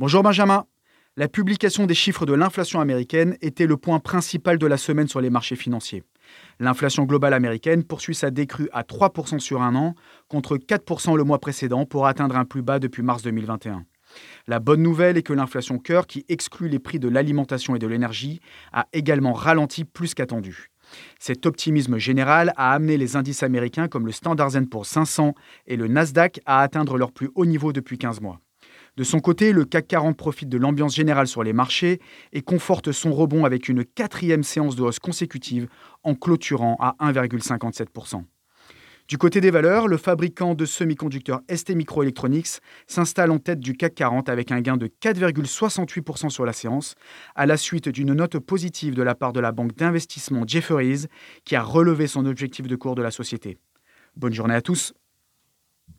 Bonjour Benjamin. La publication des chiffres de l'inflation américaine était le point principal de la semaine sur les marchés financiers. L'inflation globale américaine poursuit sa décrue à 3% sur un an, contre 4% le mois précédent pour atteindre un plus bas depuis mars 2021. La bonne nouvelle est que l'inflation cœur, qui exclut les prix de l'alimentation et de l'énergie, a également ralenti plus qu'attendu. Cet optimisme général a amené les indices américains comme le Standard Poor's 500 et le Nasdaq à atteindre leur plus haut niveau depuis 15 mois. De son côté, le CAC 40 profite de l'ambiance générale sur les marchés et conforte son rebond avec une quatrième séance de hausse consécutive en clôturant à 1,57%. Du côté des valeurs, le fabricant de semi-conducteurs ST Microelectronics s'installe en tête du CAC 40 avec un gain de 4,68% sur la séance, à la suite d'une note positive de la part de la banque d'investissement Jefferies, qui a relevé son objectif de cours de la société. Bonne journée à tous